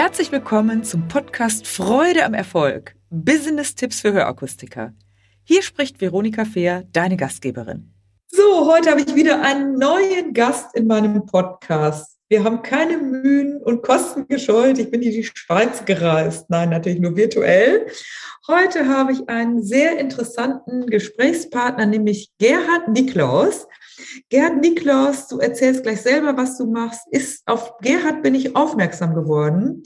Herzlich willkommen zum Podcast Freude am Erfolg. Business-Tipps für Hörakustiker. Hier spricht Veronika Fehr, deine Gastgeberin. So, heute habe ich wieder einen neuen Gast in meinem Podcast. Wir haben keine Mühen und Kosten gescheut. Ich bin in die Schweiz gereist. Nein, natürlich nur virtuell. Heute habe ich einen sehr interessanten Gesprächspartner, nämlich Gerhard Niklaus. Gerhard Niklaus, du erzählst gleich selber, was du machst, ist auf Gerhard bin ich aufmerksam geworden,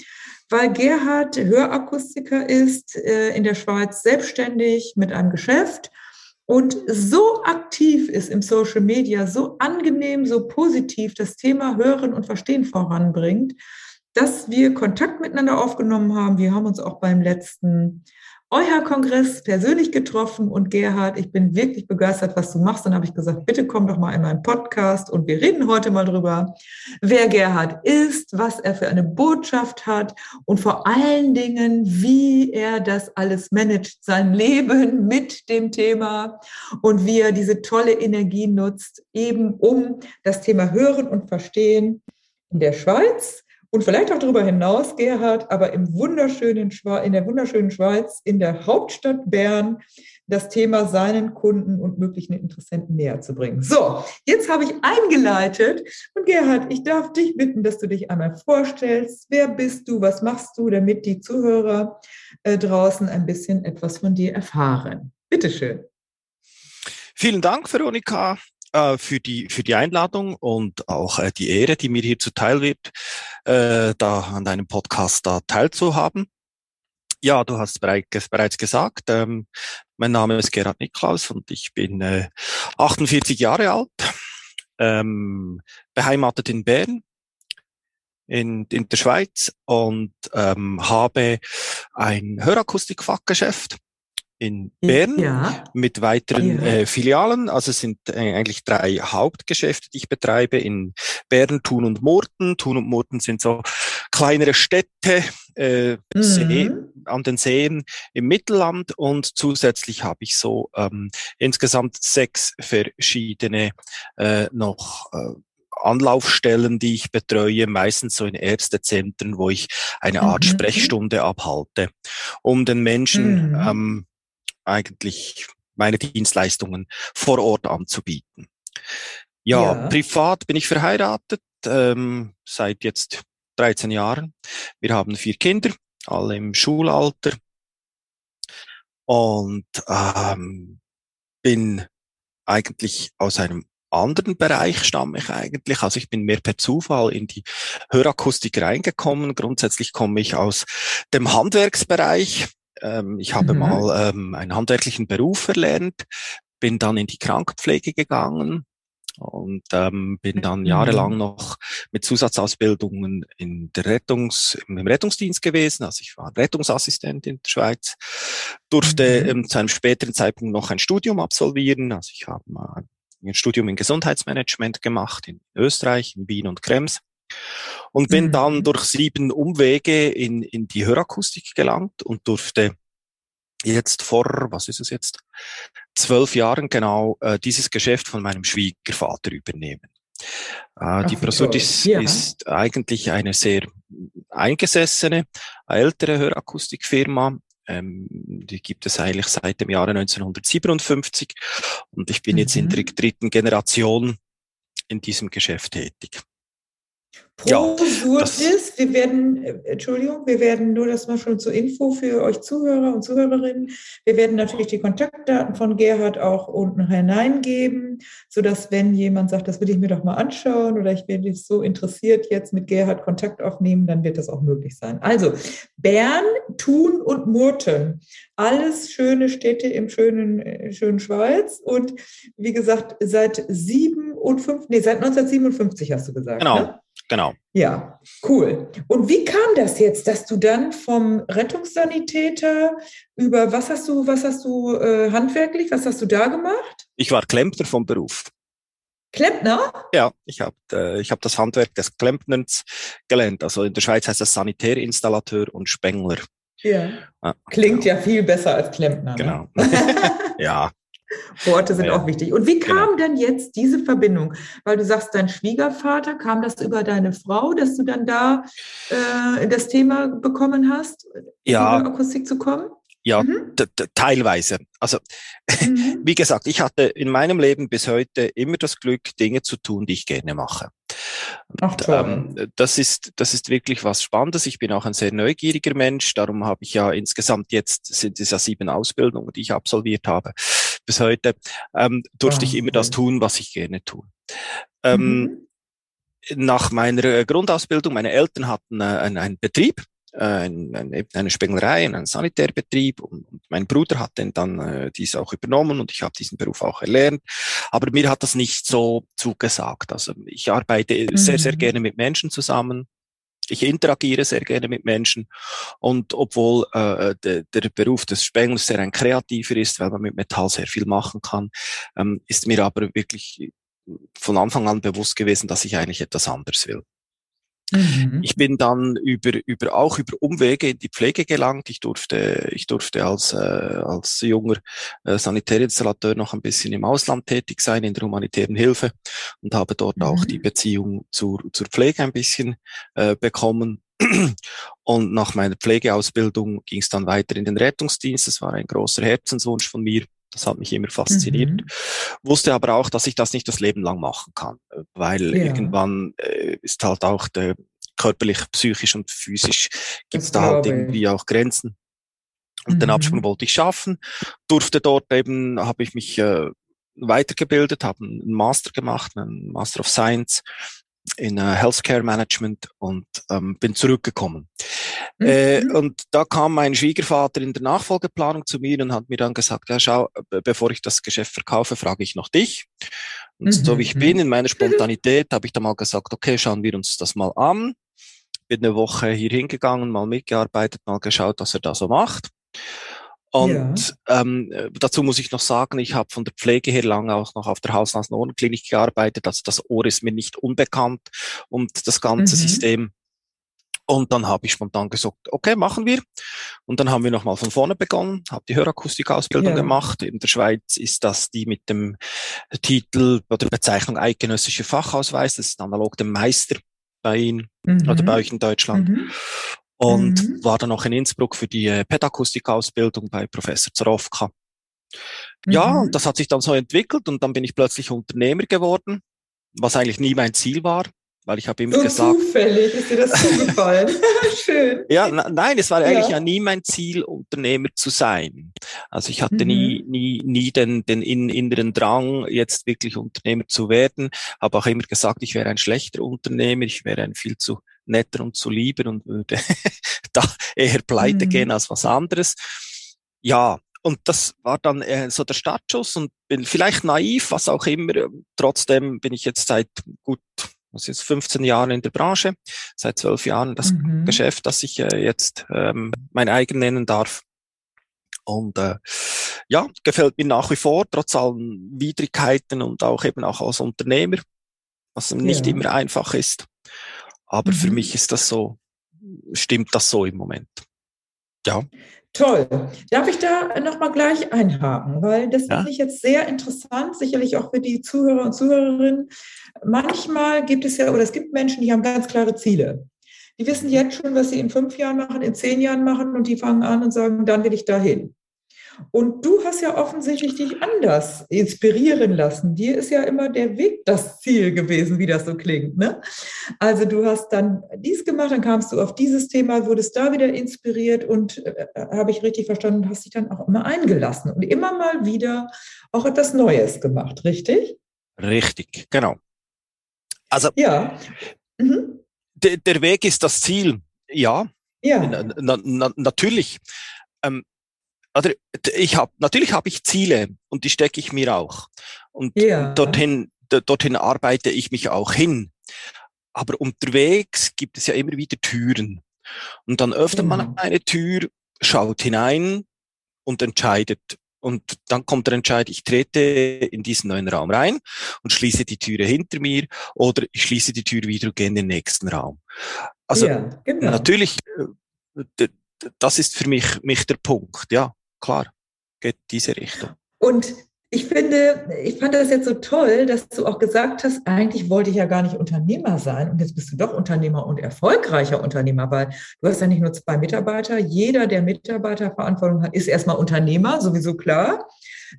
weil Gerhard Hörakustiker ist, äh, in der Schweiz selbstständig mit einem Geschäft und so aktiv ist im Social Media, so angenehm, so positiv das Thema Hören und Verstehen voranbringt, dass wir Kontakt miteinander aufgenommen haben. Wir haben uns auch beim letzten euer Kongress persönlich getroffen und Gerhard, ich bin wirklich begeistert, was du machst. Dann habe ich gesagt, bitte komm doch mal in meinen Podcast und wir reden heute mal drüber, wer Gerhard ist, was er für eine Botschaft hat und vor allen Dingen, wie er das alles managt, sein Leben mit dem Thema und wie er diese tolle Energie nutzt, eben um das Thema Hören und Verstehen in der Schweiz und vielleicht auch darüber hinaus, Gerhard, aber im wunderschönen in der wunderschönen Schweiz, in der Hauptstadt Bern, das Thema seinen Kunden und möglichen Interessenten näher zu bringen. So, jetzt habe ich eingeleitet und Gerhard, ich darf dich bitten, dass du dich einmal vorstellst. Wer bist du? Was machst du, damit die Zuhörer äh, draußen ein bisschen etwas von dir erfahren? Bitteschön. Vielen Dank, Veronika äh, für, die, für die Einladung und auch äh, die Ehre, die mir hier zuteil wird, äh, da an deinem Podcast da teilzuhaben. Ja, du hast bereits gesagt, ähm, mein Name ist Gerhard Niklaus und ich bin äh, 48 Jahre alt, ähm, beheimatet in Bern, in, in der Schweiz und ähm, habe ein Hörakustikfachgeschäft in Bern ja. mit weiteren ja. äh, Filialen. Also es sind äh, eigentlich drei Hauptgeschäfte, die ich betreibe in Bern, Thun und Murten. Thun und Murten sind so kleinere Städte äh, mhm. See, an den Seen im Mittelland und zusätzlich habe ich so ähm, insgesamt sechs verschiedene äh, noch äh, Anlaufstellen, die ich betreue, meistens so in Ärztezentren, wo ich eine Art mhm. Sprechstunde abhalte, um den Menschen mhm. ähm, eigentlich meine Dienstleistungen vor Ort anzubieten. Ja, ja. privat bin ich verheiratet ähm, seit jetzt 13 Jahren. Wir haben vier Kinder, alle im Schulalter und ähm, bin eigentlich aus einem anderen Bereich stamme ich eigentlich. Also ich bin mehr per Zufall in die Hörakustik reingekommen. Grundsätzlich komme ich aus dem Handwerksbereich. Ähm, ich habe mhm. mal ähm, einen handwerklichen Beruf erlernt, bin dann in die Krankenpflege gegangen und ähm, bin dann mhm. jahrelang noch mit Zusatzausbildungen in der Rettungs, im Rettungsdienst gewesen. Also ich war Rettungsassistent in der Schweiz, durfte mhm. ähm, zu einem späteren Zeitpunkt noch ein Studium absolvieren. Also ich habe mal ein Studium in Gesundheitsmanagement gemacht in Österreich, in Wien und Krems und bin mhm. dann durch sieben Umwege in, in die Hörakustik gelangt und durfte jetzt vor, was ist es jetzt, zwölf Jahren genau äh, dieses Geschäft von meinem Schwiegervater übernehmen. Äh, die Prosudis ja. ist eigentlich eine sehr eingesessene, ältere Hörakustikfirma. Ähm, die gibt es eigentlich seit dem Jahre 1957 und ich bin mhm. jetzt in der mhm. dritten Generation in diesem Geschäft tätig. Pro ja, ist, wir werden, äh, Entschuldigung, wir werden nur das mal schon zur Info für euch Zuhörer und Zuhörerinnen. Wir werden natürlich die Kontaktdaten von Gerhard auch unten hineingeben, sodass wenn jemand sagt, das will ich mir doch mal anschauen oder ich bin so interessiert, jetzt mit Gerhard Kontakt aufnehmen, dann wird das auch möglich sein. Also Bern, Thun und Murten. Alles schöne Städte im schönen, äh, schönen Schweiz. Und wie gesagt, seit sieben und fünf, nee, seit 1957 hast du gesagt. Genau. Ne? Genau. Ja, cool. Und wie kam das jetzt, dass du dann vom Rettungssanitäter über was hast du, was hast du äh, handwerklich, was hast du da gemacht? Ich war Klempner vom Beruf. Klempner? Ja, ich habe äh, ich hab das Handwerk des Klempners gelernt. Also in der Schweiz heißt das Sanitärinstallateur und Spengler. Ja. ja Klingt genau. ja viel besser als Klempner. Ne? Genau. Ne? ja. Worte sind ja, auch wichtig. Und wie kam genau. denn jetzt diese Verbindung? Weil du sagst, dein Schwiegervater, kam das über deine Frau, dass du dann da äh, das Thema bekommen hast, ja. in die Akustik zu kommen? Ja, mhm. teilweise. Also, mhm. wie gesagt, ich hatte in meinem Leben bis heute immer das Glück, Dinge zu tun, die ich gerne mache. Ach, ähm, das ist, das ist wirklich was Spannendes. Ich bin auch ein sehr neugieriger Mensch. Darum habe ich ja insgesamt jetzt sind es ja sieben Ausbildungen, die ich absolviert habe. Bis heute ähm, durfte oh, ich immer okay. das tun, was ich gerne tue. Ähm, mhm. Nach meiner Grundausbildung, meine Eltern hatten äh, einen, einen Betrieb ein, eine Spenglerei, einen Sanitärbetrieb und, und mein Bruder hat den dann äh, dies auch übernommen und ich habe diesen Beruf auch erlernt. Aber mir hat das nicht so zugesagt. Also ich arbeite mhm. sehr, sehr mhm. gerne mit Menschen zusammen. Ich interagiere sehr gerne mit Menschen und obwohl äh, de, der Beruf des Spenglers sehr ein kreativer ist, weil man mit Metall sehr viel machen kann, ähm, ist mir aber wirklich von Anfang an bewusst gewesen, dass ich eigentlich etwas anderes will. Mhm. Ich bin dann über, über, auch über Umwege in die Pflege gelangt. Ich durfte, ich durfte als, äh, als junger äh, Sanitärinstallateur noch ein bisschen im Ausland tätig sein, in der humanitären Hilfe und habe dort mhm. auch die Beziehung zur, zur Pflege ein bisschen äh, bekommen. Und nach meiner Pflegeausbildung ging es dann weiter in den Rettungsdienst. Das war ein großer Herzenswunsch von mir. Das hat mich immer fasziniert. Mhm. Wusste aber auch, dass ich das nicht das Leben lang machen kann, weil ja. irgendwann äh, ist halt auch der körperlich, psychisch und physisch gibt es da halt irgendwie auch Grenzen. Und mhm. den Absprung wollte ich schaffen, durfte dort eben, habe ich mich äh, weitergebildet, habe einen Master gemacht, einen Master of Science in uh, Healthcare Management und ähm, bin zurückgekommen. Mhm. Äh, und da kam mein Schwiegervater in der Nachfolgeplanung zu mir und hat mir dann gesagt, ja schau, bevor ich das Geschäft verkaufe, frage ich noch dich. Und mhm. so wie ich bin, in meiner Spontanität, habe ich dann mal gesagt, okay, schauen wir uns das mal an. Bin eine Woche hier hingegangen, mal mitgearbeitet, mal geschaut, was er da so macht. Und ja. ähm, dazu muss ich noch sagen, ich habe von der Pflege her lange auch noch auf der Haus-Nasen-Ohrenklinik gearbeitet. Also das Ohr ist mir nicht unbekannt und das ganze mhm. System. Und dann habe ich spontan gesagt, okay, machen wir. Und dann haben wir nochmal von vorne begonnen, habe die Hörakustikausbildung ja. gemacht. In der Schweiz ist das die mit dem Titel oder Bezeichnung eidgenössischer Fachausweis. Das ist analog dem Meister bei Ihnen mhm. oder bei euch in Deutschland. Mhm und mhm. war dann noch in Innsbruck für die äh, Pädagogik-Ausbildung bei Professor Zorowka. Ja, mhm. und das hat sich dann so entwickelt und dann bin ich plötzlich Unternehmer geworden, was eigentlich nie mein Ziel war, weil ich habe immer so gesagt. Zufällig ist dir das zugefallen. Schön. Ja, na, nein, es war ja. eigentlich ja nie mein Ziel, Unternehmer zu sein. Also ich hatte mhm. nie, nie, nie den, den inneren Drang, jetzt wirklich Unternehmer zu werden. Habe auch immer gesagt, ich wäre ein schlechter Unternehmer, ich wäre ein viel zu netter und zu lieber und würde da eher pleite mhm. gehen als was anderes. Ja, und das war dann äh, so der Startschuss und bin vielleicht naiv, was auch immer. Trotzdem bin ich jetzt seit gut, was ist 15 Jahren in der Branche, seit zwölf Jahren das mhm. Geschäft, das ich äh, jetzt ähm, mein eigen nennen darf. Und äh, ja, gefällt mir nach wie vor, trotz allen Widrigkeiten und auch eben auch als Unternehmer, was nicht ja. immer einfach ist. Aber mhm. für mich ist das so, stimmt das so im Moment. Ja. Toll. Darf ich da nochmal gleich einhaken, weil das ja. finde ich jetzt sehr interessant, sicherlich auch für die Zuhörer und Zuhörerinnen. Manchmal gibt es ja, oder es gibt Menschen, die haben ganz klare Ziele. Die wissen jetzt schon, was sie in fünf Jahren machen, in zehn Jahren machen und die fangen an und sagen, dann will ich dahin. Und du hast ja offensichtlich dich anders inspirieren lassen. Dir ist ja immer der Weg das Ziel gewesen, wie das so klingt. Ne? Also du hast dann dies gemacht, dann kamst du auf dieses Thema, wurdest da wieder inspiriert und äh, habe ich richtig verstanden, hast dich dann auch immer eingelassen und immer mal wieder auch etwas Neues gemacht, richtig? Richtig, genau. Also ja. Mhm. Der, der Weg ist das Ziel, ja. Ja. Na, na, natürlich. Ähm, oder ich habe natürlich habe ich Ziele und die stecke ich mir auch und ja. dorthin dorthin arbeite ich mich auch hin. Aber unterwegs gibt es ja immer wieder Türen und dann öffnet man genau. eine Tür, schaut hinein und entscheidet. Und dann kommt der Entscheid, ich trete in diesen neuen Raum rein und schließe die Türe hinter mir oder ich schließe die Tür wieder und gehe in den nächsten Raum. Also ja, genau. natürlich, äh, das ist für mich, mich der Punkt, ja klar, geht diese Richtung. Und Ich finde, ich fand das jetzt so toll, dass du auch gesagt hast, eigentlich wollte ich ja gar nicht Unternehmer sein und jetzt bist du doch Unternehmer und erfolgreicher Unternehmer, weil du hast ja nicht nur zwei Mitarbeiter. Jeder, der Mitarbeiterverantwortung hat, ist erstmal Unternehmer, sowieso klar.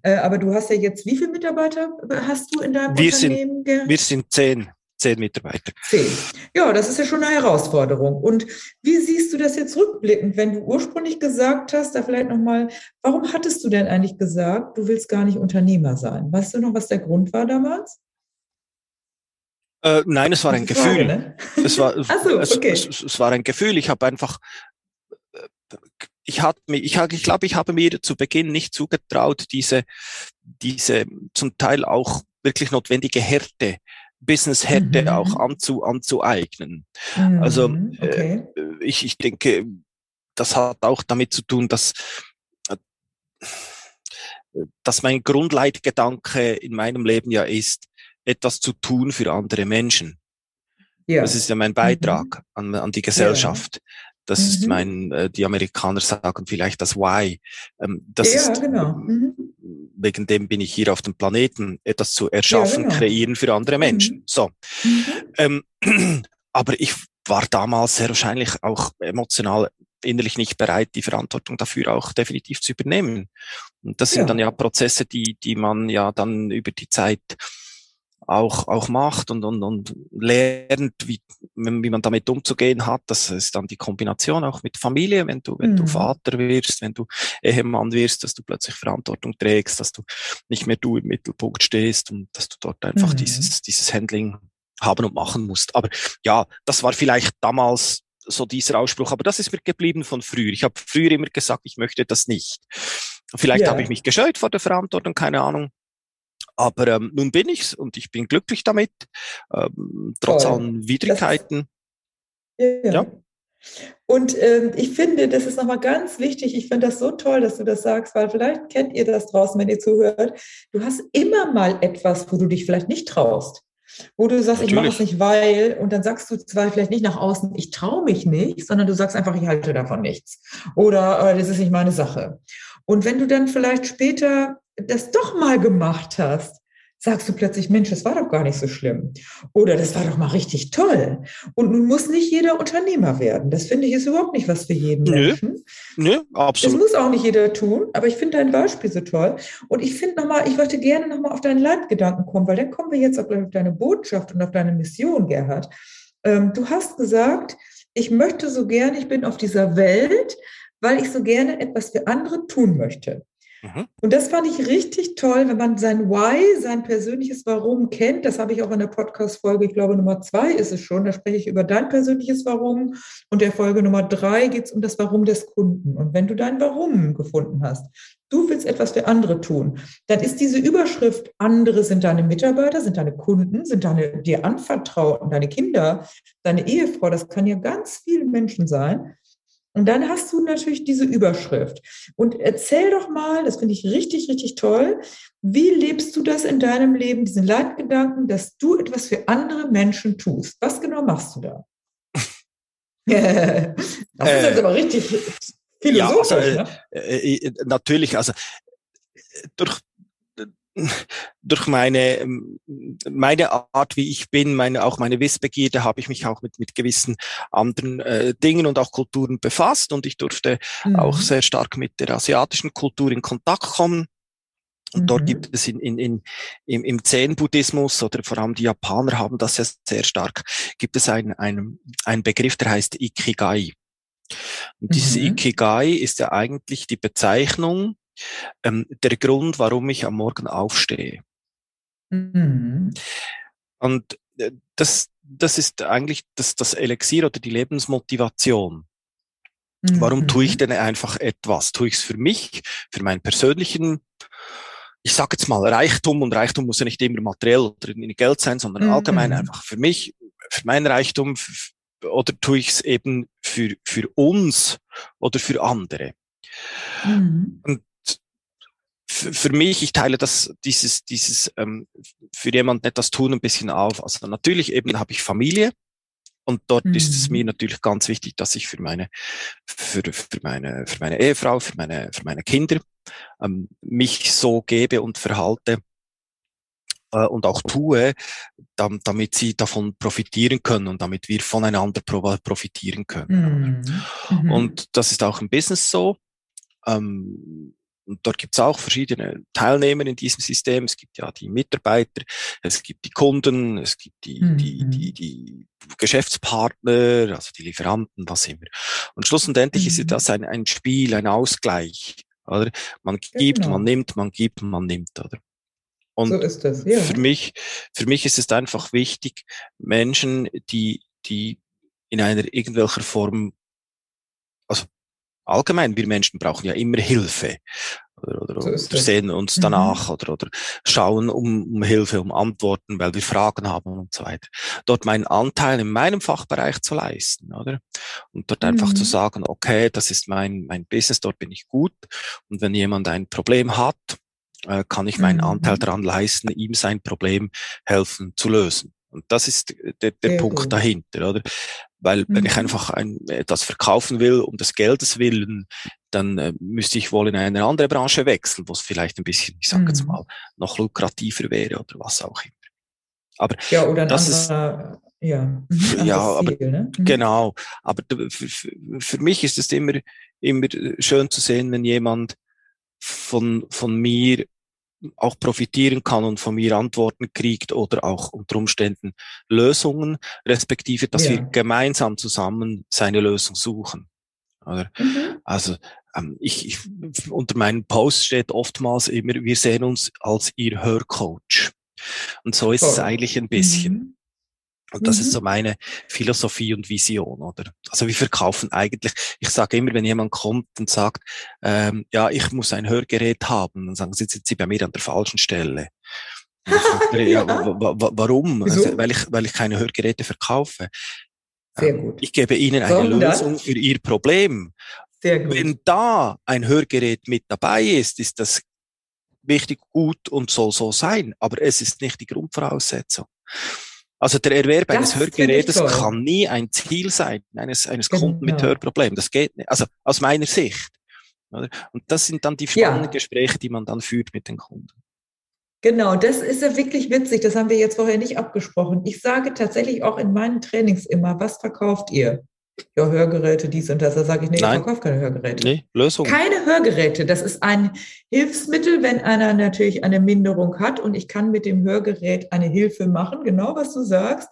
Äh, aber du hast ja jetzt, wie viele Mitarbeiter hast du in deinem wir Unternehmen? Sind, wir sind zehn zehn Mitarbeiter. Zehn. Ja, das ist ja schon eine Herausforderung. Und wie siehst du das jetzt rückblickend, wenn du ursprünglich gesagt hast, da vielleicht nochmal, warum hattest du denn eigentlich gesagt, du willst gar nicht Unternehmer sein? Weißt du noch, was der Grund war damals? Äh, nein, es war ein Frage, Gefühl. Ne? Es war, so, okay. es, es, es, war ein Gefühl. Ich habe einfach, äh, ich hatte mich, ich, ich glaube, ich habe mir zu Beginn nicht zugetraut, diese, diese zum Teil auch wirklich notwendige Härte Business hätte mhm. auch anzu, anzueignen. Also, mhm. Also okay. äh, ich, ich denke, das hat auch damit zu tun, dass äh, dass mein Grundleitgedanke in meinem Leben ja ist, etwas zu tun für andere Menschen. Ja. Das ist ja mein Beitrag mhm. an, an die Gesellschaft. Ja. Das mhm. ist mein, äh, die Amerikaner sagen vielleicht das Why. Ähm, das ja, ist, genau. Mhm. Wegen dem bin ich hier auf dem Planeten, etwas zu erschaffen, ja, genau. kreieren für andere Menschen. Mhm. So. Mhm. Ähm, aber ich war damals sehr wahrscheinlich auch emotional innerlich nicht bereit, die Verantwortung dafür auch definitiv zu übernehmen. Und das sind dann ja Prozesse, die, die man ja dann über die Zeit auch, auch macht und, und, und lernt, wie, wie man damit umzugehen hat. Das ist dann die Kombination auch mit Familie, wenn du, wenn mhm. du Vater wirst, wenn du Ehemann wirst, dass du plötzlich Verantwortung trägst, dass du nicht mehr du im Mittelpunkt stehst und dass du dort einfach mhm. dieses, dieses Handling haben und machen musst. Aber ja, das war vielleicht damals so dieser Ausspruch, aber das ist mir geblieben von früher. Ich habe früher immer gesagt, ich möchte das nicht. Vielleicht ja. habe ich mich gescheut vor der Verantwortung, keine Ahnung. Aber ähm, nun bin ich's und ich bin glücklich damit, ähm, trotz Toll. allen Widrigkeiten. Ja. ja. Und ähm, ich finde, das ist nochmal ganz wichtig. Ich finde das so toll, dass du das sagst, weil vielleicht kennt ihr das draußen, wenn ihr zuhört. Du hast immer mal etwas, wo du dich vielleicht nicht traust. Wo du sagst, Natürlich. ich mache es nicht, weil, und dann sagst du zwar vielleicht nicht nach außen, ich traue mich nicht, sondern du sagst einfach, ich halte davon nichts. Oder äh, das ist nicht meine Sache. Und wenn du dann vielleicht später das doch mal gemacht hast, sagst du plötzlich, Mensch, das war doch gar nicht so schlimm. Oder das war doch mal richtig toll. Und nun muss nicht jeder Unternehmer werden. Das finde ich ist überhaupt nicht was für jeden Nö. Menschen. Nö, absolut. Das muss auch nicht jeder tun, aber ich finde dein Beispiel so toll. Und ich finde nochmal, ich wollte gerne nochmal auf deinen Leitgedanken kommen, weil dann kommen wir jetzt auch gleich auf deine Botschaft und auf deine Mission, Gerhard. Ähm, du hast gesagt, ich möchte so gerne, ich bin auf dieser Welt, weil ich so gerne etwas für andere tun möchte. Mhm. Und das fand ich richtig toll, wenn man sein Why, sein persönliches Warum kennt. Das habe ich auch in der Podcast-Folge, ich glaube Nummer zwei ist es schon. Da spreche ich über dein persönliches Warum. Und der Folge Nummer drei geht es um das Warum des Kunden. Und wenn du dein Warum gefunden hast, du willst etwas für andere tun, dann ist diese Überschrift, andere sind deine Mitarbeiter, sind deine Kunden, sind deine dir Anvertrauten, deine Kinder, deine Ehefrau, das kann ja ganz viele Menschen sein und dann hast du natürlich diese Überschrift. Und erzähl doch mal, das finde ich richtig, richtig toll, wie lebst du das in deinem Leben, diesen Leitgedanken, dass du etwas für andere Menschen tust? Was genau machst du da? das ist äh, jetzt aber richtig philosophisch. Ja, also, ne? äh, äh, natürlich, also durch durch meine, ähm, meine Art, wie ich bin, meine, auch meine Wissbegierde, habe ich mich auch mit, mit gewissen anderen äh, Dingen und auch Kulturen befasst und ich durfte mhm. auch sehr stark mit der asiatischen Kultur in Kontakt kommen. Und mhm. dort gibt es in, in, in, im, im Zen-Buddhismus oder vor allem die Japaner haben das ja sehr stark, gibt es einen, einen, einen Begriff, der heißt Ikigai. Und mhm. dieses Ikigai ist ja eigentlich die Bezeichnung ähm, der Grund, warum ich am Morgen aufstehe. Mhm. Und äh, das, das ist eigentlich das, das Elixier oder die Lebensmotivation. Mhm. Warum tue ich denn einfach etwas? Tue ich es für mich, für meinen persönlichen, ich sage jetzt mal Reichtum und Reichtum muss ja nicht immer materiell oder in Geld sein, sondern mhm. allgemein einfach für mich, für meinen Reichtum oder tue ich es eben für, für uns oder für andere. Mhm. Und für mich, ich teile das, dieses, dieses ähm, für jemanden etwas tun ein bisschen auf. Also natürlich eben habe ich Familie, Und dort mhm. ist es mir mhm. natürlich ganz wichtig, dass ich für meine, für, für meine, für meine Ehefrau, für meine, für meine Kinder ähm, mich so gebe und verhalte äh, und auch tue, dann, damit sie davon profitieren können und damit wir voneinander profitieren können. Mhm. mhm. Und das ist auch im Business so. Ähm, und dort gibt es auch verschiedene Teilnehmer in diesem System. Es gibt ja die Mitarbeiter, es gibt die Kunden, es gibt die, mhm. die, die, die Geschäftspartner, also die Lieferanten, was immer. Und schlussendlich mhm. ist das ein, ein Spiel, ein Ausgleich. Oder? Man gibt, genau. man nimmt, man gibt, man nimmt, oder? Und so ist das, ja. für mich, für mich ist es einfach wichtig, Menschen, die, die in einer irgendwelcher Form, also allgemein, wir Menschen brauchen ja immer Hilfe. Oder, oder, so oder sehen uns danach mhm. oder, oder schauen um, um Hilfe, um Antworten, weil wir Fragen haben und so weiter. Dort meinen Anteil in meinem Fachbereich zu leisten, oder? Und dort mhm. einfach zu mhm. sagen, okay, das ist mein, mein Business, dort bin ich gut. Und wenn jemand ein Problem hat, äh, kann ich meinen mhm. Anteil daran leisten, ihm sein Problem helfen zu lösen. Und das ist der, der Punkt gut. dahinter, oder? Weil mhm. wenn ich mhm. einfach ein, etwas verkaufen will um des Geldes willen, dann äh, müsste ich wohl in eine andere Branche wechseln, wo es vielleicht ein bisschen, ich sage mhm. jetzt mal, noch lukrativer wäre oder was auch immer. Aber ja, oder ein das anderer, ist, ja, mhm, ja, aber ne? mhm. genau. Aber für, für mich ist es immer immer schön zu sehen, wenn jemand von von mir auch profitieren kann und von mir Antworten kriegt oder auch unter Umständen Lösungen, respektive, dass ja. wir gemeinsam zusammen seine Lösung suchen. Oder? Mhm. Also ähm, ich, ich, unter meinem Post steht oftmals immer, wir sehen uns als ihr Hörcoach. Und so ist oh. es eigentlich ein bisschen. Mhm. Und das mhm. ist so meine Philosophie und Vision, oder? Also wir verkaufen eigentlich, ich sage immer, wenn jemand kommt und sagt, ähm, ja, ich muss ein Hörgerät haben, dann sagen sie, sind Sie bei mir an der falschen Stelle. Frage, ja, warum? Also, weil, ich, weil ich keine Hörgeräte verkaufe. Sehr ähm, gut. Ich gebe Ihnen eine Sondern? Lösung für Ihr Problem. Sehr gut. Wenn da ein Hörgerät mit dabei ist, ist das wichtig, gut und soll so sein. Aber es ist nicht die Grundvoraussetzung. Also der Erwerb das eines Hörgerätes kann nie ein Ziel sein, eines, eines genau. Kunden mit Hörproblemen. Das geht nicht. Also aus meiner Sicht. Und das sind dann die spannenden ja. Gespräche, die man dann führt mit den Kunden. Genau, das ist ja wirklich witzig. Das haben wir jetzt vorher nicht abgesprochen. Ich sage tatsächlich auch in meinen Trainings immer, was verkauft ihr? Ja, Hörgeräte, dies und das. Da sage ich, nee, Nein. ich verkaufe keine Hörgeräte. Nee, Lösung. Keine Hörgeräte. Das ist ein Hilfsmittel, wenn einer natürlich eine Minderung hat und ich kann mit dem Hörgerät eine Hilfe machen, genau was du sagst.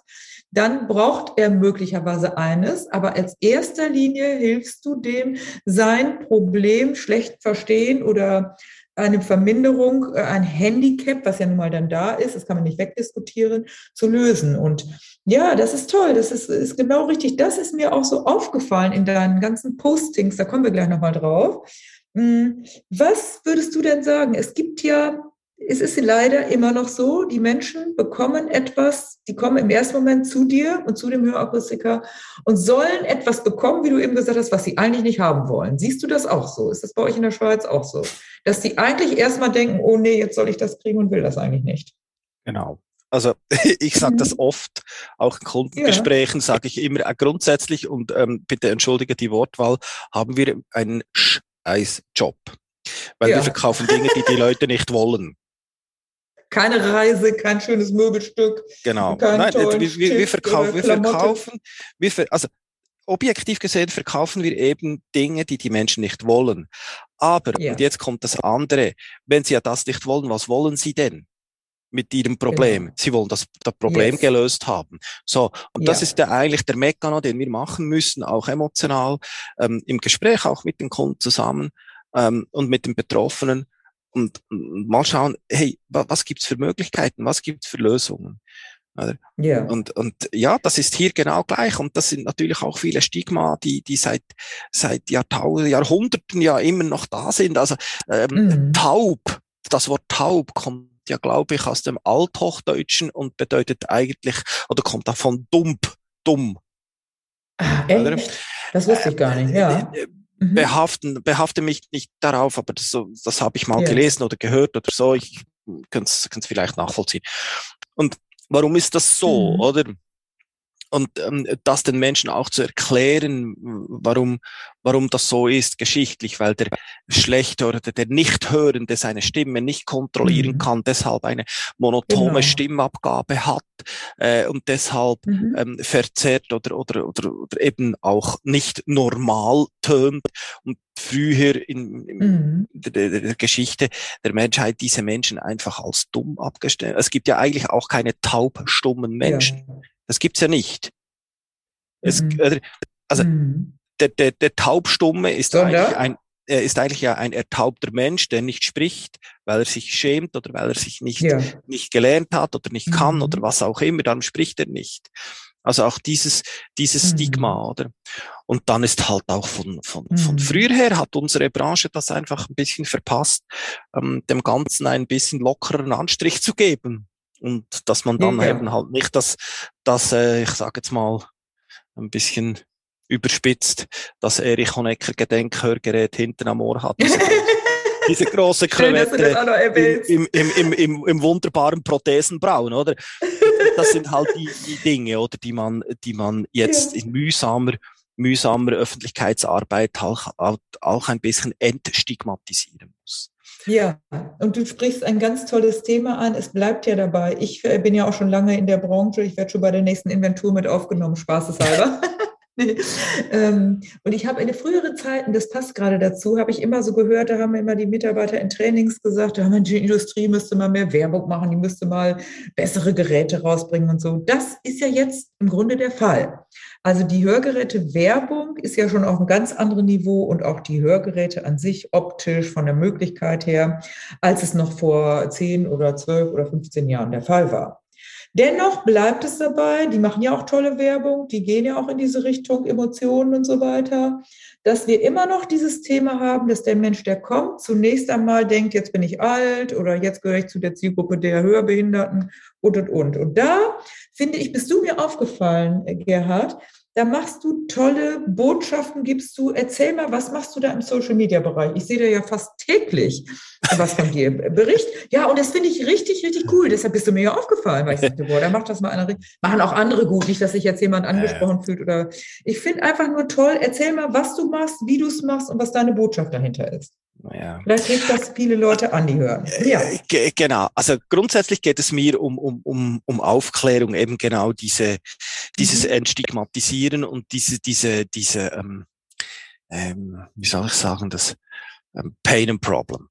Dann braucht er möglicherweise eines, aber als erster Linie hilfst du dem, sein Problem schlecht verstehen oder eine Verminderung, äh, ein Handicap, was ja nun mal dann da ist, das kann man nicht wegdiskutieren, zu lösen. Und ja, das ist toll, das ist, ist genau richtig. Das ist mir auch so aufgefallen in deinen ganzen Postings, da kommen wir gleich nochmal drauf. Hm, was würdest du denn sagen? Es gibt ja es ist leider immer noch so, die Menschen bekommen etwas, die kommen im ersten Moment zu dir und zu dem Hörakustiker und sollen etwas bekommen, wie du eben gesagt hast, was sie eigentlich nicht haben wollen. Siehst du das auch so? Ist das bei euch in der Schweiz auch so? Dass die eigentlich erstmal denken, oh nee, jetzt soll ich das kriegen und will das eigentlich nicht. Genau. Also ich sage das mhm. oft, auch in Kundengesprächen ja. sage ich immer äh, grundsätzlich und ähm, bitte entschuldige die Wortwahl, haben wir einen Scheiß-Job. Weil ja. wir verkaufen Dinge, die die Leute nicht wollen keine Reise, kein schönes Möbelstück. Genau. Nein, wir, wir, wir, verkaufen, wir verkaufen, wir ver also objektiv gesehen verkaufen wir eben Dinge, die die Menschen nicht wollen. Aber, ja. und jetzt kommt das andere, wenn sie ja das nicht wollen, was wollen sie denn? mit ihrem Problem. Genau. Sie wollen das, das Problem yes. gelöst haben. So, und ja. das ist der, eigentlich der Mekano, den wir machen müssen, auch emotional, ähm, im Gespräch auch mit den Kunden zusammen ähm, und mit den Betroffenen, und, mal schauen, hey, was gibt's für Möglichkeiten, was gibt's für Lösungen? Ja. Und, und ja, das ist hier genau gleich. Und das sind natürlich auch viele Stigma, die, die seit, seit Jahrtausenden, Jahrhunderten ja immer noch da sind. Also ähm, mhm. taub, das Wort taub kommt ja, glaube ich, aus dem Althochdeutschen und bedeutet eigentlich, oder kommt davon dump, dumm. Ah, echt? Das wusste ich gar nicht, ja. Mhm. behaften, behafte mich nicht darauf, aber das, das habe ich mal ja. gelesen oder gehört oder so. Ich kann es vielleicht nachvollziehen. Und warum ist das so, mhm. oder? Und ähm, das den Menschen auch zu erklären, warum, warum das so ist, geschichtlich, weil der Schlechte oder der Nichthörende seine Stimme nicht kontrollieren mhm. kann, deshalb eine monotone genau. Stimmabgabe hat äh, und deshalb mhm. ähm, verzerrt oder, oder, oder, oder eben auch nicht normal tönt und früher in, in mhm. der, der, Geschichte der Menschheit diese Menschen einfach als dumm abgestellt. Es gibt ja eigentlich auch keine taubstummen Menschen. Ja. Das gibt's ja nicht. Es, mhm. Also mhm. der, der, der Taubstumme ist so, eigentlich ein er ist eigentlich ja ein ertaubter Mensch, der nicht spricht, weil er sich schämt oder weil er sich nicht, ja. nicht gelernt hat oder nicht kann mhm. oder was auch immer, dann spricht er nicht. Also auch dieses, dieses mhm. Stigma, oder? Und dann ist halt auch von, von, mhm. von früher her hat unsere Branche das einfach ein bisschen verpasst, ähm, dem Ganzen ein bisschen lockereren Anstrich zu geben und dass man dann ja. eben halt nicht das, das äh, ich sage jetzt mal ein bisschen überspitzt, dass Erich Honecker Gedenkhörgerät hinten am Ohr hat. diese große Krevette im, im, im, im, im wunderbaren Prothesenbraun, oder? Das sind halt die, die Dinge, oder, die man, die man jetzt ja. in mühsamer, mühsamer Öffentlichkeitsarbeit auch, auch ein bisschen entstigmatisieren. Ja, und du sprichst ein ganz tolles Thema an. Es bleibt ja dabei. Ich äh, bin ja auch schon lange in der Branche. Ich werde schon bei der nächsten Inventur mit aufgenommen, spaßeshalber. ähm, und ich habe in früheren Zeiten, das passt gerade dazu, habe ich immer so gehört, da haben immer die Mitarbeiter in Trainings gesagt, ja, die Industrie müsste mal mehr Werbung machen, die müsste mal bessere Geräte rausbringen und so. Das ist ja jetzt im Grunde der Fall. Also die Hörgeräte-Werbung ist ja schon auf einem ganz anderen Niveau und auch die Hörgeräte an sich optisch von der Möglichkeit her, als es noch vor 10 oder 12 oder 15 Jahren der Fall war. Dennoch bleibt es dabei, die machen ja auch tolle Werbung, die gehen ja auch in diese Richtung Emotionen und so weiter, dass wir immer noch dieses Thema haben, dass der Mensch, der kommt, zunächst einmal denkt, jetzt bin ich alt oder jetzt gehöre ich zu der Zielgruppe der Hörbehinderten und, und, und. Und da, finde ich, bist du mir aufgefallen, Gerhard, da machst du tolle Botschaften, gibst du. Erzähl mal, was machst du da im Social Media Bereich? Ich sehe da ja fast täglich was von dir Bericht. Ja, und das finde ich richtig, richtig cool. Deshalb bist du mir ja aufgefallen, weil ich dachte, boah, da macht das mal einer. Machen auch andere gut, nicht, dass sich jetzt jemand angesprochen ja. fühlt oder. Ich finde einfach nur toll. Erzähl mal, was du machst, wie du es machst und was deine Botschaft dahinter ist. Ja. Vielleicht hilft das viele Leute an, die hören. Ja. Genau. Also grundsätzlich geht es mir um, um, um, um Aufklärung, eben genau diese, dieses mhm. Entstigmatisieren und diese, diese, diese, ähm, ähm, wie soll ich sagen, das ähm, Pain and Problem.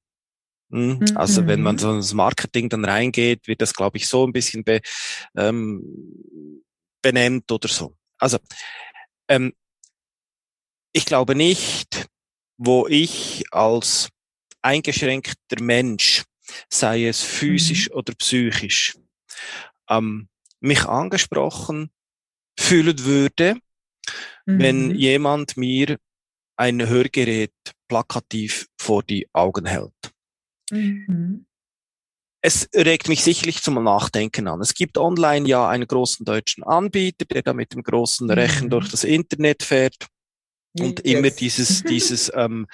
Hm? Mhm. Also wenn man so ins Marketing dann reingeht, wird das, glaube ich, so ein bisschen be, ähm, benennt oder so. Also ähm, ich glaube nicht, wo ich als eingeschränkter Mensch, sei es physisch mhm. oder psychisch, ähm, mich angesprochen fühlen würde, mhm. wenn jemand mir ein Hörgerät plakativ vor die Augen hält. Mhm. Es regt mich sicherlich zum Nachdenken an. Es gibt online ja einen großen deutschen Anbieter, der da mit dem großen Rechen mhm. durch das Internet fährt und yes. immer dieses, dieses, ähm,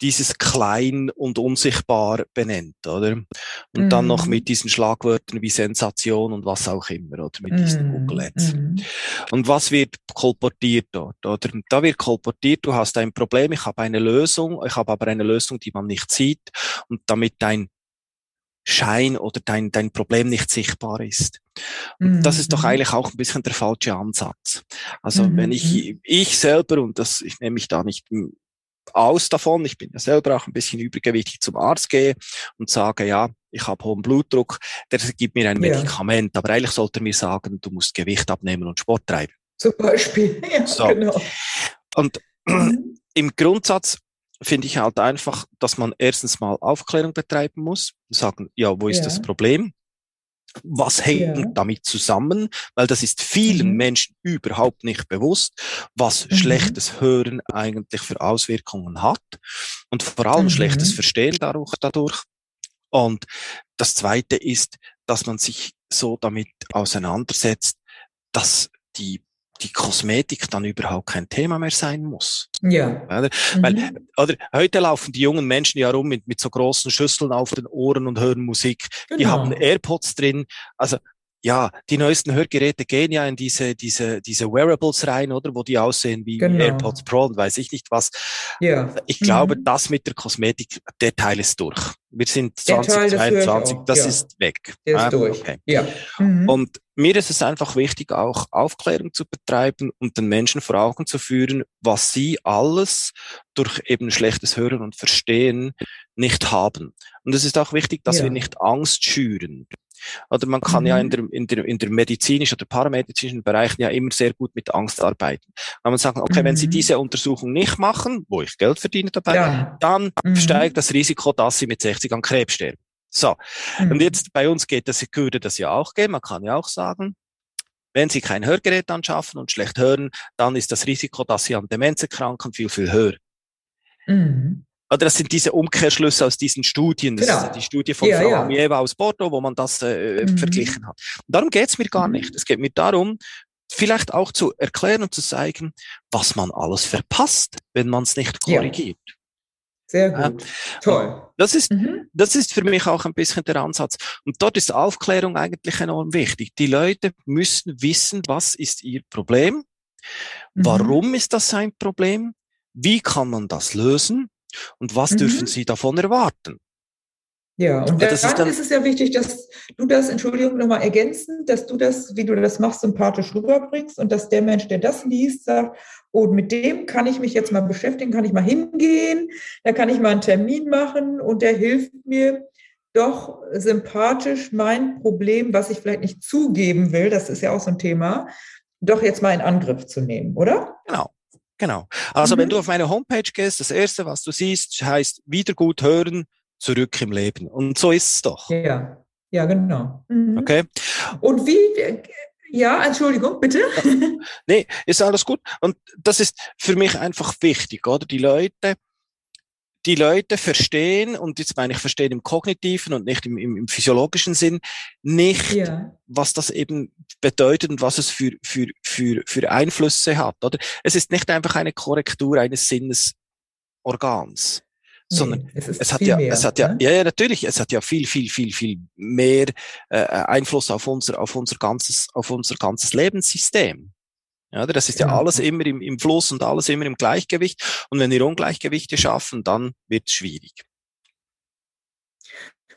dieses klein und unsichtbar benennt, oder? Und mm. dann noch mhm. mit diesen Schlagwörtern wie Sensation und was auch immer, oder mit diesen mhm. Google Ads. Mm. Und was wird kolportiert dort, oder? Da wird kolportiert, du hast ein Problem, ich habe eine Lösung, ich habe aber eine Lösung, die man nicht sieht, und damit dein Schein oder dein, dein Problem nicht sichtbar ist. Und das ist doch mhm. eigentlich auch ein bisschen der falsche Ansatz. Also mhm. wenn ich, mhm. ich selber, und das, ich nehme mich da nicht aus davon, ich bin ja selber auch ein bisschen übergewichtig zum Arzt gehe und sage, ja, ich habe hohen Blutdruck, der gibt mir ein Medikament, ja. aber eigentlich sollte er mir sagen, du musst Gewicht abnehmen und Sport treiben. Zum Beispiel, ja, so. genau. Und mhm. im Grundsatz finde ich halt einfach, dass man erstens mal Aufklärung betreiben muss, sagen, ja, wo ist ja. das Problem? Was hängt ja. damit zusammen? Weil das ist vielen mhm. Menschen überhaupt nicht bewusst, was mhm. schlechtes Hören eigentlich für Auswirkungen hat und vor allem mhm. schlechtes Verstehen dadurch, dadurch. Und das zweite ist, dass man sich so damit auseinandersetzt, dass die die Kosmetik dann überhaupt kein Thema mehr sein muss. Ja. Oder? Mhm. Weil, oder heute laufen die jungen Menschen ja rum mit, mit so großen Schüsseln auf den Ohren und hören Musik. Genau. Die haben AirPods drin. Also ja, die neuesten Hörgeräte gehen ja in diese, diese, diese Wearables rein, oder? Wo die aussehen wie genau. AirPods Pro und weiß ich nicht was. Ja. Ich glaube, mhm. das mit der Kosmetik, der Teil ist durch. Wir sind 2022, das, das ja. ist weg. Der ist ah, durch. Okay. Ja. Mhm. Und mir ist es einfach wichtig, auch Aufklärung zu betreiben und den Menschen vor Augen zu führen, was sie alles durch eben schlechtes Hören und Verstehen nicht haben. Und es ist auch wichtig, dass ja. wir nicht Angst schüren. Oder man kann mhm. ja in der, in, der, in der medizinischen oder paramedizinischen Bereichen ja immer sehr gut mit Angst arbeiten. Kann man sagen, okay, mhm. wenn Sie mhm. diese Untersuchung nicht machen, wo ich Geld verdiene dabei, ja. dann mhm. steigt das Risiko, dass Sie mit 60 an Krebs sterben. So. Und mhm. jetzt bei uns geht das, würde das ja auch gehen. Man kann ja auch sagen, wenn Sie kein Hörgerät anschaffen und schlecht hören, dann ist das Risiko, dass Sie an Demenz erkranken, viel, viel höher. Mhm. Oder das sind diese Umkehrschlüsse aus diesen Studien. Das genau. ist die Studie von ja, Frau ja. Amieva aus Porto, wo man das äh, mhm. verglichen hat. Und darum geht's mir gar mhm. nicht. Es geht mir darum, vielleicht auch zu erklären und zu zeigen, was man alles verpasst, wenn man es nicht korrigiert. Ja. Sehr gut. Ja. Toll. Das ist, mhm. das ist für mich auch ein bisschen der Ansatz. Und dort ist Aufklärung eigentlich enorm wichtig. Die Leute müssen wissen, was ist ihr Problem? Mhm. Warum ist das ein Problem? Wie kann man das lösen? Und was mhm. dürfen Sie davon erwarten? Ja, und das dann ist, ist, es ja wichtig, dass du das, Entschuldigung, nochmal ergänzen, dass du das, wie du das machst, sympathisch rüberbringst und dass der Mensch, der das liest, sagt, oh, mit dem kann ich mich jetzt mal beschäftigen, kann ich mal hingehen, da kann ich mal einen Termin machen und der hilft mir doch sympathisch mein Problem, was ich vielleicht nicht zugeben will, das ist ja auch so ein Thema, doch jetzt mal in Angriff zu nehmen, oder? Genau. Genau. Also mhm. wenn du auf meine Homepage gehst, das erste, was du siehst, heißt wieder gut hören, zurück im Leben. Und so ist es doch. Ja, ja, genau. Mhm. Okay. Und wie, ja, Entschuldigung, bitte. nee, ist alles gut. Und das ist für mich einfach wichtig, oder? Die Leute, die Leute verstehen, und jetzt meine ich verstehen im kognitiven und nicht im, im, im physiologischen Sinn, nicht, ja. was das eben bedeutet und was es für, für, für, für Einflüsse hat. Oder? Es ist nicht einfach eine Korrektur eines Sinnesorgans. Nee, sondern es, es hat ja, mehr, es hat ja, ne? ja, ja, natürlich, es hat ja viel, viel, viel, viel mehr äh, Einfluss auf unser, auf unser ganzes, auf unser ganzes Lebenssystem. Ja, das ist ja genau. alles immer im, im Fluss und alles immer im Gleichgewicht. Und wenn wir Ungleichgewichte schaffen, dann wird es schwierig.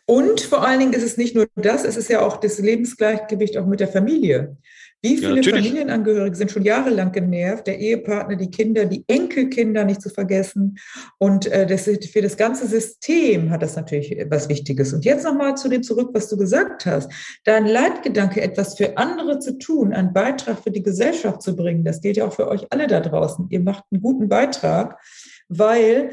Und vor allen Dingen ist es nicht nur das, es ist ja auch das Lebensgleichgewicht auch mit der Familie. Wie viele ja, Familienangehörige sind schon jahrelang genervt, der Ehepartner, die Kinder, die Enkelkinder nicht zu vergessen. Und äh, das, für das ganze System hat das natürlich was Wichtiges. Und jetzt nochmal zu dem zurück, was du gesagt hast. Dein Leitgedanke, etwas für andere zu tun, einen Beitrag für die Gesellschaft zu bringen, das gilt ja auch für euch alle da draußen. Ihr macht einen guten Beitrag weil,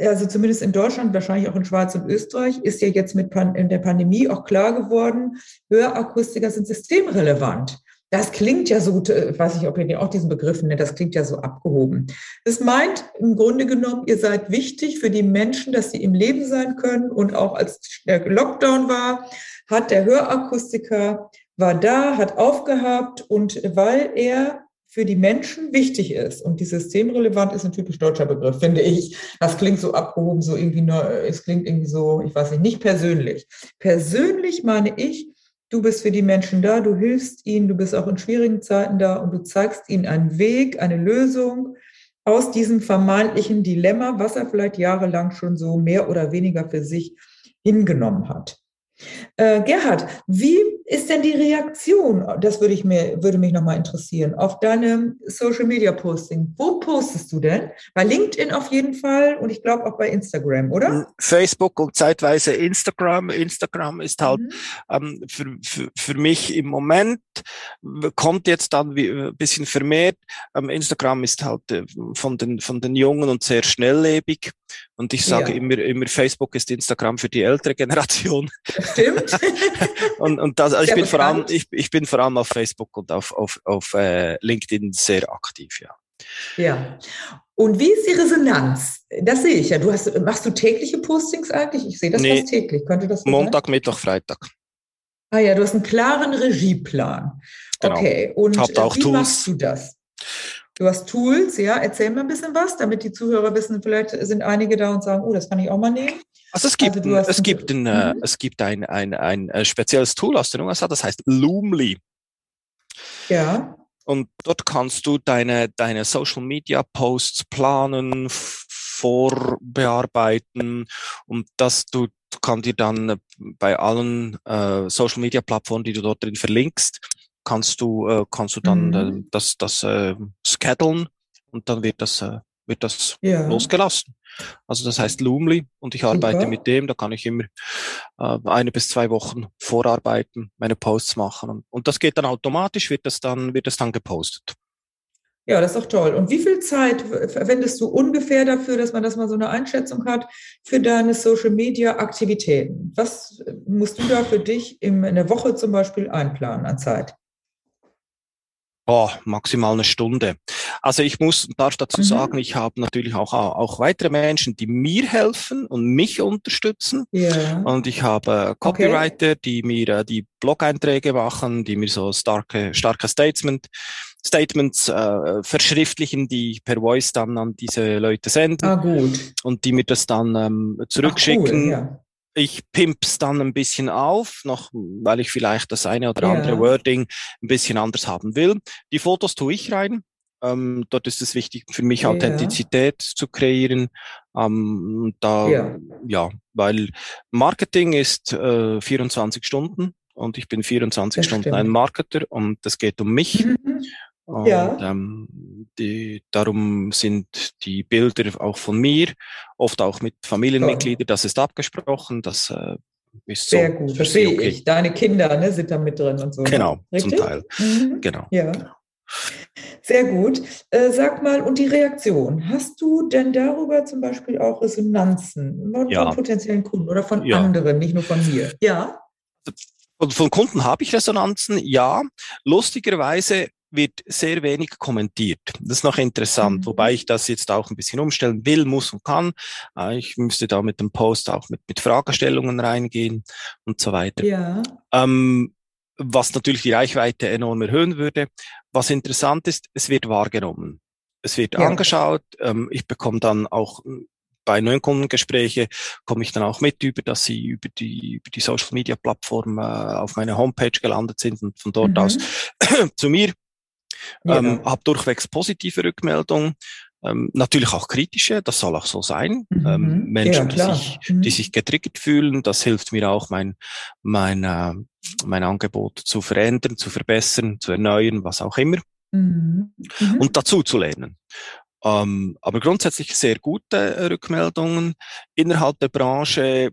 also zumindest in Deutschland, wahrscheinlich auch in Schweiz und Österreich, ist ja jetzt mit Pan in der Pandemie auch klar geworden, Hörakustiker sind systemrelevant. Das klingt ja so, äh, weiß ich, ob ihr auch diesen Begriff nennt, das klingt ja so abgehoben. Das meint im Grunde genommen, ihr seid wichtig für die Menschen, dass sie im Leben sein können. Und auch als der Lockdown war, hat der Hörakustiker, war da, hat aufgehabt und weil er für die Menschen wichtig ist und die systemrelevant ist ein typisch deutscher Begriff, finde ich. Das klingt so abgehoben, so irgendwie nur, es klingt irgendwie so, ich weiß nicht, nicht persönlich. Persönlich meine ich, Du bist für die Menschen da, du hilfst ihnen, du bist auch in schwierigen Zeiten da und du zeigst ihnen einen Weg, eine Lösung aus diesem vermeintlichen Dilemma, was er vielleicht jahrelang schon so mehr oder weniger für sich hingenommen hat. Äh, Gerhard, wie ist denn die Reaktion? Das würde, ich mir, würde mich nochmal interessieren. Auf deine Social Media Posting. Wo postest du denn? Bei LinkedIn auf jeden Fall und ich glaube auch bei Instagram, oder? Facebook und zeitweise Instagram. Instagram ist halt mhm. ähm, für, für, für mich im Moment, kommt jetzt dann wie, ein bisschen vermehrt. Ähm, Instagram ist halt äh, von, den, von den Jungen und sehr schnelllebig. Und ich sage ja. immer, immer, Facebook ist Instagram für die ältere Generation. Stimmt. und, und das, also ich bin vor allem, ich, ich bin vor allem auf Facebook und auf, auf, auf äh, LinkedIn sehr aktiv, ja. Ja. Und wie ist die Resonanz? Das sehe ich ja. Du hast, machst du tägliche Postings eigentlich? Ich sehe das nee, fast täglich. Könnte das so Montag, sein? Mittwoch, Freitag. Ah ja, du hast einen klaren Regieplan. Genau. Okay. Und Habt auch wie Tools. machst du das? Du hast Tools, ja. Erzähl mal ein bisschen was, damit die Zuhörer wissen, vielleicht sind einige da und sagen, oh, das kann ich auch mal nehmen. Also es gibt, also es gibt, ein, äh, mhm. es gibt ein, ein, ein, ein spezielles Tool aus den USA, das heißt Loomly. Ja. Und dort kannst du deine, deine Social Media Posts planen, vorbearbeiten und das du kann dir dann bei allen äh, Social Media Plattformen, die du dort drin verlinkst, kannst du äh, kannst du dann mhm. äh, das das äh, schedulen und dann wird das äh, wird das ja. losgelassen. Also das heißt Loomly und ich arbeite Super. mit dem, da kann ich immer äh, eine bis zwei Wochen vorarbeiten, meine Posts machen und, und das geht dann automatisch, wird das dann, wird das dann gepostet. Ja, das ist doch toll. Und wie viel Zeit verwendest du ungefähr dafür, dass man das mal so eine Einschätzung hat, für deine Social Media Aktivitäten? Was musst du da für dich in der Woche zum Beispiel einplanen an Zeit? Oh, maximal eine Stunde. Also ich muss, darf dazu mhm. sagen, ich habe natürlich auch, auch weitere Menschen, die mir helfen und mich unterstützen. Ja. Und ich habe Copywriter, okay. die mir äh, die Blog-Einträge machen, die mir so starke, starke Statement, Statements äh, verschriftlichen, die ich per Voice dann an diese Leute senden. Ah, gut. Und die mir das dann ähm, zurückschicken. Ach, cool, ja ich pimp's dann ein bisschen auf, noch, weil ich vielleicht das eine oder andere ja. Wording ein bisschen anders haben will. Die Fotos tue ich rein. Ähm, dort ist es wichtig für mich, Authentizität ja. zu kreieren. Ähm, da, ja. ja. weil Marketing ist äh, 24 Stunden und ich bin 24 das Stunden stimmt. ein Marketer und es geht um mich. Mhm. Und, ja. ähm, die, darum sind die Bilder auch von mir, oft auch mit Familienmitgliedern, das ist abgesprochen, das äh, ist Sehr so, gut, verstehe okay. ich. Deine Kinder ne, sind da mit drin und so. Ne? Genau, Richtig? zum Teil. Mhm. Genau. Ja. Sehr gut. Äh, sag mal, und die Reaktion, hast du denn darüber zum Beispiel auch Resonanzen von, ja. potenziellen Kunden oder von ja. anderen, nicht nur von mir? Ja. Von, von Kunden habe ich Resonanzen, ja. Lustigerweise wird sehr wenig kommentiert. Das ist noch interessant, mhm. wobei ich das jetzt auch ein bisschen umstellen will, muss und kann. Äh, ich müsste da mit dem Post auch mit, mit Fragestellungen reingehen und so weiter. Ja. Ähm, was natürlich die Reichweite enorm erhöhen würde. Was interessant ist, es wird wahrgenommen. Es wird ja. angeschaut. Ähm, ich bekomme dann auch bei neuen Kundengespräche komme ich dann auch mit über, dass sie über die, über die Social Media Plattform äh, auf meine Homepage gelandet sind und von dort mhm. aus zu mir ja. Ähm, habe durchwegs positive Rückmeldungen. Ähm, natürlich auch kritische, das soll auch so sein. Mhm. Ähm, Menschen, ja, die, sich, mhm. die sich getriggert fühlen, das hilft mir auch, mein, mein, äh, mein Angebot zu verändern, zu verbessern, zu erneuern, was auch immer. Mhm. mhm. Und dazu zu lernen. Ähm, aber grundsätzlich sehr gute Rückmeldungen. Innerhalb der Branche,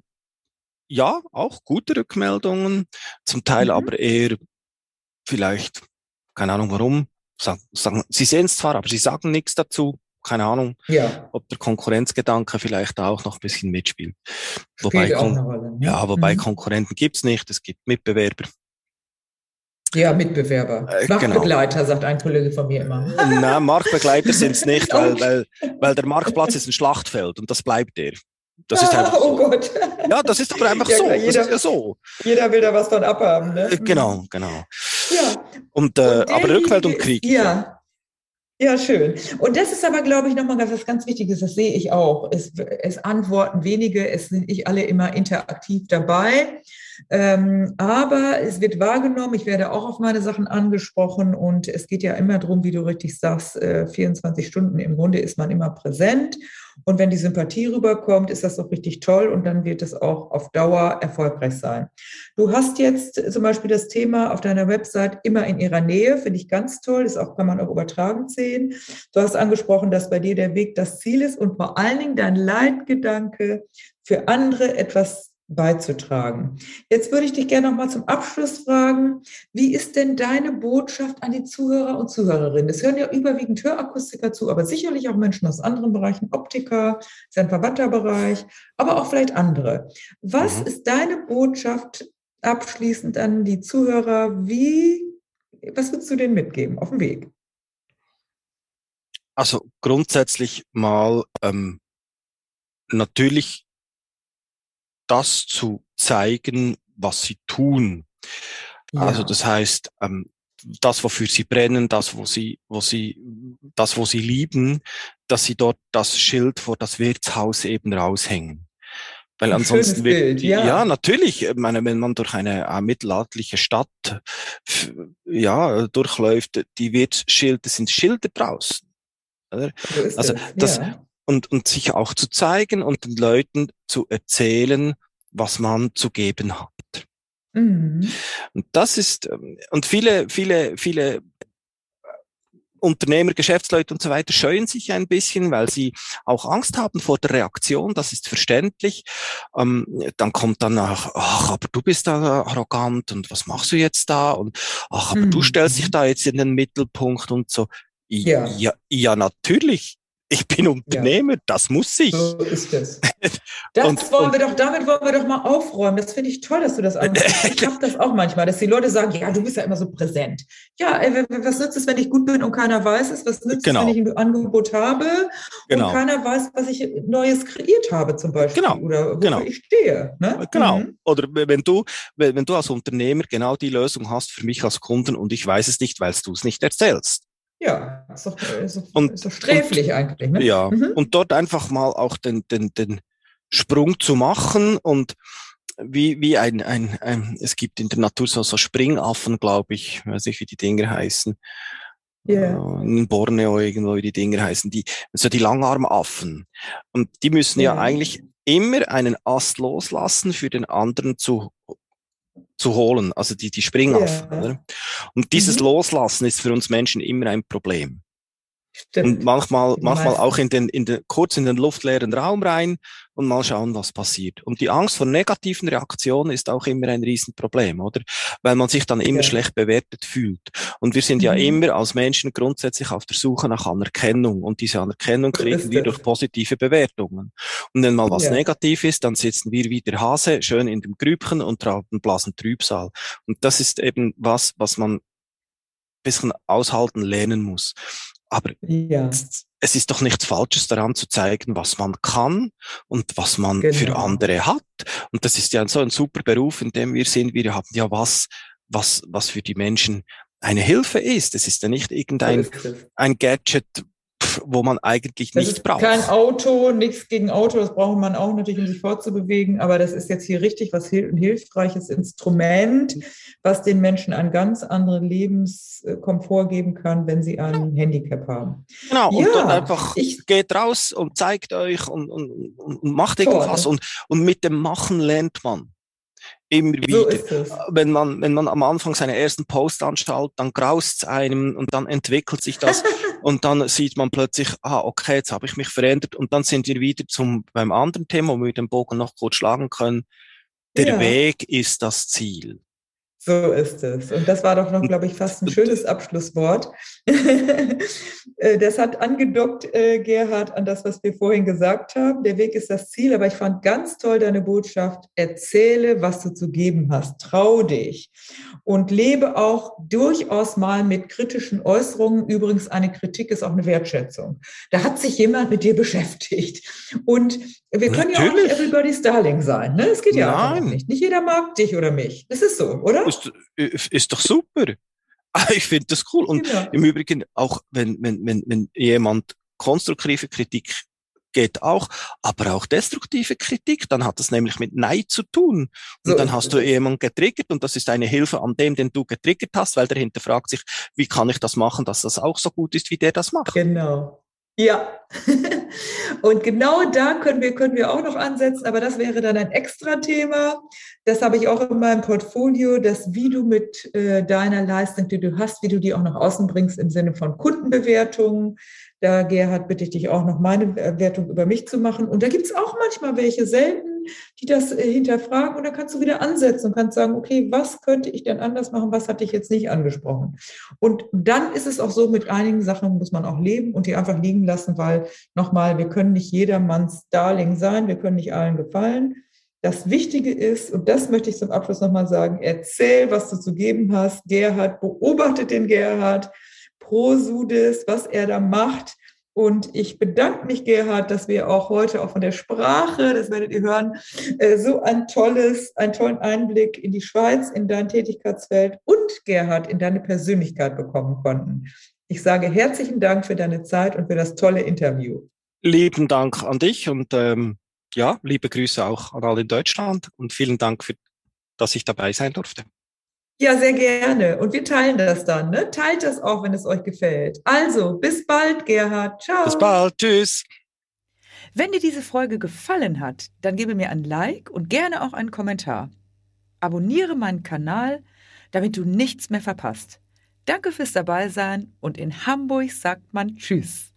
ja, auch gute Rückmeldungen. Zum Teil mhm. aber eher vielleicht, keine Ahnung warum, sagen, sagen, sie sehen es zwar, aber sie sagen nichts dazu. Keine Ahnung, ja. ob der Konkurrenzgedanke vielleicht auch noch ein bisschen mitspielt. Wobei, Rolle, ne? ja, wobei mhm. Konkurrenten gibt's nicht, es gibt Mitbewerber. Ja, Mitbewerber. Äh, Marktbegleiter, genau. sagt ein Kollege von mir immer. Nein, Marktbegleiter sind es nicht, weil, weil, weil der Marktplatz ist ein Schlachtfeld und das bleibt der. Das ist einfach oh so. Oh Gott. Ja, das ist aber einfach ja, so. Jeder, das ist ja so. Jeder will da was von abhaben. Ne? Äh, genau, genau. Ja. Und, äh, und aber Rückmeldung kriegen. Ja. Ja, schön. Und das ist aber, glaube ich, nochmal was ganz Wichtiges, das sehe ich auch. Es, es antworten wenige, es sind nicht alle immer interaktiv dabei. Ähm, aber es wird wahrgenommen, ich werde auch auf meine Sachen angesprochen und es geht ja immer darum, wie du richtig sagst, äh, 24 Stunden im Grunde ist man immer präsent. Und wenn die Sympathie rüberkommt, ist das doch richtig toll und dann wird es auch auf Dauer erfolgreich sein. Du hast jetzt zum Beispiel das Thema auf deiner Website immer in ihrer Nähe, finde ich ganz toll, das auch, kann man auch übertragen sehen. Du hast angesprochen, dass bei dir der Weg das Ziel ist und vor allen Dingen dein Leitgedanke für andere etwas beizutragen. Jetzt würde ich dich gerne noch mal zum Abschluss fragen, wie ist denn deine Botschaft an die Zuhörer und Zuhörerinnen? Es hören ja überwiegend Hörakustiker zu, aber sicherlich auch Menschen aus anderen Bereichen, Optiker, sein verwandter Bereich, aber auch vielleicht andere. Was mhm. ist deine Botschaft abschließend an die Zuhörer? Wie, was würdest du denen mitgeben auf dem Weg? Also grundsätzlich mal ähm, natürlich das zu zeigen, was sie tun. Ja. Also das heißt, ähm, das, wofür sie brennen, das, wo sie, wo sie, das, wo sie lieben, dass sie dort das Schild vor das Wirtshaus eben raushängen. Weil Ein ansonsten wird, ja. ja, natürlich, ich meine, wenn man durch eine mittelalterliche Stadt ja, durchläuft, die wird Schilder, sind Schilder draußen. Oder? So also das, ja. Und, und sich auch zu zeigen und den Leuten zu erzählen, was man zu geben hat. Mhm. Und das ist, ähm, und viele, viele, viele Unternehmer, Geschäftsleute und so weiter scheuen sich ein bisschen, weil sie auch Angst haben vor der Reaktion. Das ist verständlich. Ähm, dann kommt dann nach, ach, aber du bist da arrogant und was machst du jetzt da? Und ach, aber mhm. du stellst dich da jetzt in den Mittelpunkt und so. Ja, ja, ja natürlich. Ich bin Unternehmer, ja. das muss ich. So ist es. Das und, wollen wir doch, damit wollen wir doch mal aufräumen. Das finde ich toll, dass du das ansprichst. Ich habe das auch manchmal, dass die Leute sagen, ja, du bist ja immer so präsent. Ja, ey, was nützt es, wenn ich gut bin und keiner weiß es? Was nützt genau. es, wenn ich ein Angebot habe genau. und keiner weiß, was ich Neues kreiert habe zum Beispiel genau. oder wofür genau. ich stehe? Ne? Genau. Mhm. Oder wenn du, wenn du als Unternehmer genau die Lösung hast für mich als Kunden und ich weiß es nicht, weil du es nicht erzählst. Ja, ist doch, ist doch, und, ist doch sträflich und, eigentlich. Ne? Ja, mhm. und dort einfach mal auch den, den, den Sprung zu machen und wie, wie ein, ein, ein, es gibt in der Natur so, so Springaffen, glaube ich, weiß nicht, wie die Dinger heißen. Yeah. Äh, in Borneo irgendwo, wie die Dinger heißen, die, so die Langarmaffen. Und die müssen yeah. ja eigentlich immer einen Ast loslassen für den anderen zu zu holen, also die, die Springaffen. Ja. Und dieses mhm. Loslassen ist für uns Menschen immer ein Problem. Stimmt. Und manchmal, manchmal auch in den, in den, kurz in den luftleeren Raum rein und mal schauen, was passiert. Und die Angst vor negativen Reaktionen ist auch immer ein Riesenproblem, oder? Weil man sich dann immer ja. schlecht bewertet fühlt. Und wir sind mhm. ja immer als Menschen grundsätzlich auf der Suche nach Anerkennung. Und diese Anerkennung kriegen wir durch positive Bewertungen. Und wenn mal was ja. negativ ist, dann sitzen wir wie der Hase schön in dem Grübchen und tragen blasen Trübsal. Und das ist eben was, was man bisschen aushalten lernen muss. Aber ja. es ist doch nichts Falsches daran zu zeigen, was man kann und was man genau. für andere hat. Und das ist ja so ein super Beruf, in dem wir sind. Wir haben ja was, was, was für die Menschen eine Hilfe ist. Es ist ja nicht irgendein ein Gadget, wo man eigentlich das nicht braucht. Kein Auto, nichts gegen Auto, das braucht man auch natürlich, um sich fortzubewegen, aber das ist jetzt hier richtig was ein hilfreiches Instrument, was den Menschen einen ganz anderen Lebenskomfort geben kann, wenn sie ein Handicap haben. Genau, ja, und dann einfach ich, geht raus und zeigt euch und, und, und macht irgendwas und, und mit dem Machen lernt man immer wieder. So wenn man, wenn man am Anfang seine ersten Post anschaut, dann graust es einem und dann entwickelt sich das und dann sieht man plötzlich, ah, okay, jetzt habe ich mich verändert und dann sind wir wieder zum, beim anderen Thema, wo wir den Bogen noch kurz schlagen können. Der ja. Weg ist das Ziel. So ist es. Und das war doch noch, glaube ich, fast ein schönes Abschlusswort. Äh, das hat angedockt, äh, Gerhard, an das, was wir vorhin gesagt haben. Der Weg ist das Ziel, aber ich fand ganz toll deine Botschaft. Erzähle, was du zu geben hast. Trau dich. Und lebe auch durchaus mal mit kritischen Äußerungen. Übrigens, eine Kritik ist auch eine Wertschätzung. Da hat sich jemand mit dir beschäftigt. Und wir können Natürlich. ja auch nicht everybody's darling sein. Ne? Es geht ja auch nicht. Nicht jeder mag dich oder mich. Das ist so, oder? Ist, ist doch super. Ich finde das cool. Und genau. im Übrigen, auch wenn, wenn, wenn, wenn jemand konstruktive Kritik geht auch, aber auch destruktive Kritik, dann hat das nämlich mit Neid zu tun. Und so dann hast du jemanden getriggert und das ist eine Hilfe an dem, den du getriggert hast, weil der hinterfragt sich, wie kann ich das machen, dass das auch so gut ist, wie der das macht. Genau. Ja, und genau da können wir, können wir auch noch ansetzen, aber das wäre dann ein extra Thema. Das habe ich auch in meinem Portfolio, das wie du mit äh, deiner Leistung, die du hast, wie du die auch nach außen bringst im Sinne von Kundenbewertungen, da, Gerhard, bitte ich dich auch noch meine Wertung über mich zu machen. Und da gibt es auch manchmal welche, selten, die das äh, hinterfragen. Und da kannst du wieder ansetzen und kannst sagen, okay, was könnte ich denn anders machen? Was hatte ich jetzt nicht angesprochen? Und dann ist es auch so, mit einigen Sachen muss man auch leben und die einfach liegen lassen, weil nochmal, wir können nicht jedermanns Darling sein, wir können nicht allen gefallen. Das Wichtige ist, und das möchte ich zum Abschluss nochmal sagen, erzähl, was du zu geben hast. Gerhard, beobachtet den Gerhard Prosudis, was er da macht. Und ich bedanke mich, Gerhard, dass wir auch heute auch von der Sprache, das werdet ihr hören, äh, so ein tolles, einen tollen Einblick in die Schweiz, in dein Tätigkeitsfeld und Gerhard in deine Persönlichkeit bekommen konnten. Ich sage herzlichen Dank für deine Zeit und für das tolle Interview. Lieben Dank an dich und ähm, ja, liebe Grüße auch an alle in Deutschland und vielen Dank, für, dass ich dabei sein durfte. Ja, sehr gerne. Und wir teilen das dann. Ne? Teilt das auch, wenn es euch gefällt. Also, bis bald, Gerhard. Ciao. Bis bald. Tschüss. Wenn dir diese Folge gefallen hat, dann gebe mir ein Like und gerne auch einen Kommentar. Abonniere meinen Kanal, damit du nichts mehr verpasst. Danke fürs Dabeisein und in Hamburg sagt man Tschüss.